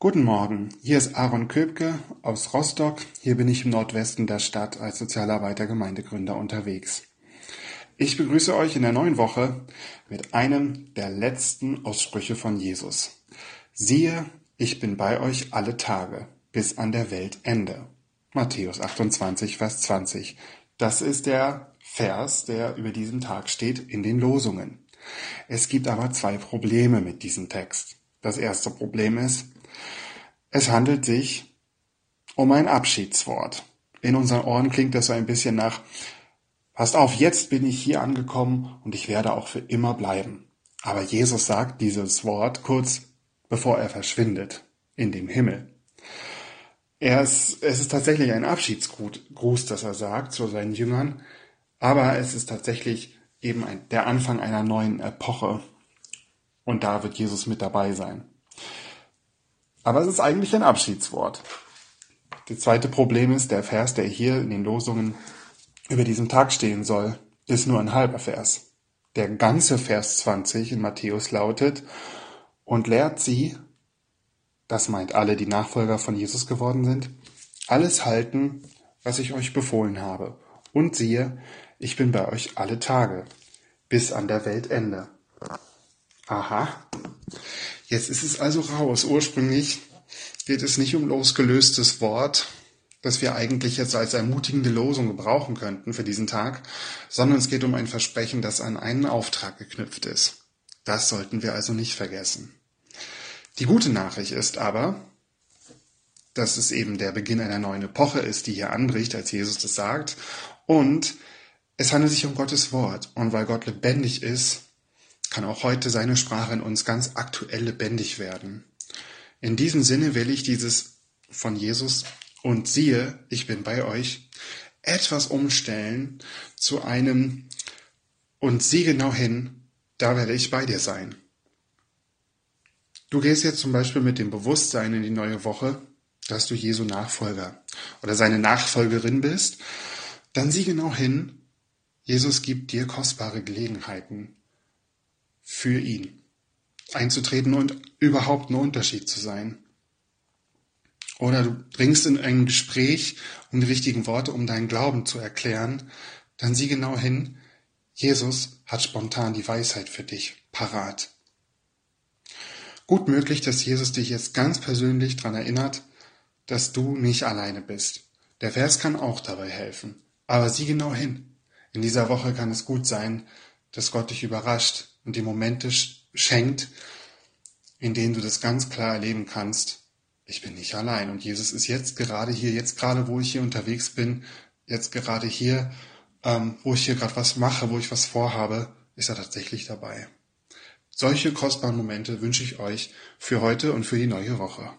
Guten Morgen, hier ist Aaron Köpke aus Rostock. Hier bin ich im Nordwesten der Stadt als Sozialarbeiter Gemeindegründer unterwegs. Ich begrüße euch in der neuen Woche mit einem der letzten Aussprüche von Jesus. Siehe, ich bin bei euch alle Tage bis an der Weltende. Matthäus 28, Vers 20. Das ist der Vers, der über diesen Tag steht in den Losungen. Es gibt aber zwei Probleme mit diesem Text. Das erste Problem ist, es handelt sich um ein Abschiedswort. In unseren Ohren klingt das so ein bisschen nach, passt auf, jetzt bin ich hier angekommen und ich werde auch für immer bleiben. Aber Jesus sagt dieses Wort kurz bevor er verschwindet in dem Himmel. Er ist, es ist tatsächlich ein Abschiedsgruß, das er sagt zu seinen Jüngern, aber es ist tatsächlich eben ein, der Anfang einer neuen Epoche und da wird Jesus mit dabei sein. Aber es ist eigentlich ein Abschiedswort. Das zweite Problem ist, der Vers, der hier in den Losungen über diesen Tag stehen soll, ist nur ein halber Vers. Der ganze Vers 20 in Matthäus lautet, und lehrt sie, das meint alle, die Nachfolger von Jesus geworden sind, alles halten, was ich euch befohlen habe. Und siehe, ich bin bei euch alle Tage, bis an der Weltende. Aha. Jetzt ist es also raus. Ursprünglich geht es nicht um losgelöstes Wort, das wir eigentlich jetzt als ermutigende Losung gebrauchen könnten für diesen Tag, sondern es geht um ein Versprechen, das an einen Auftrag geknüpft ist. Das sollten wir also nicht vergessen. Die gute Nachricht ist aber, dass es eben der Beginn einer neuen Epoche ist, die hier anbricht, als Jesus das sagt. Und es handelt sich um Gottes Wort. Und weil Gott lebendig ist, kann auch heute seine Sprache in uns ganz aktuell lebendig werden. In diesem Sinne will ich dieses von Jesus und siehe, ich bin bei euch, etwas umstellen zu einem und sieh genau hin, da werde ich bei dir sein. Du gehst jetzt zum Beispiel mit dem Bewusstsein in die neue Woche, dass du Jesu Nachfolger oder seine Nachfolgerin bist, dann sieh genau hin, Jesus gibt dir kostbare Gelegenheiten, für ihn einzutreten und überhaupt ein Unterschied zu sein. Oder du dringst in ein Gespräch um die richtigen Worte, um deinen Glauben zu erklären, dann sieh genau hin, Jesus hat spontan die Weisheit für dich parat. Gut möglich, dass Jesus dich jetzt ganz persönlich daran erinnert, dass du nicht alleine bist. Der Vers kann auch dabei helfen. Aber sieh genau hin. In dieser Woche kann es gut sein, dass Gott dich überrascht und die Momente schenkt, in denen du das ganz klar erleben kannst. Ich bin nicht allein und Jesus ist jetzt gerade hier, jetzt gerade, wo ich hier unterwegs bin, jetzt gerade hier, ähm, wo ich hier gerade was mache, wo ich was vorhabe, ist er tatsächlich dabei. Solche kostbaren Momente wünsche ich euch für heute und für die neue Woche.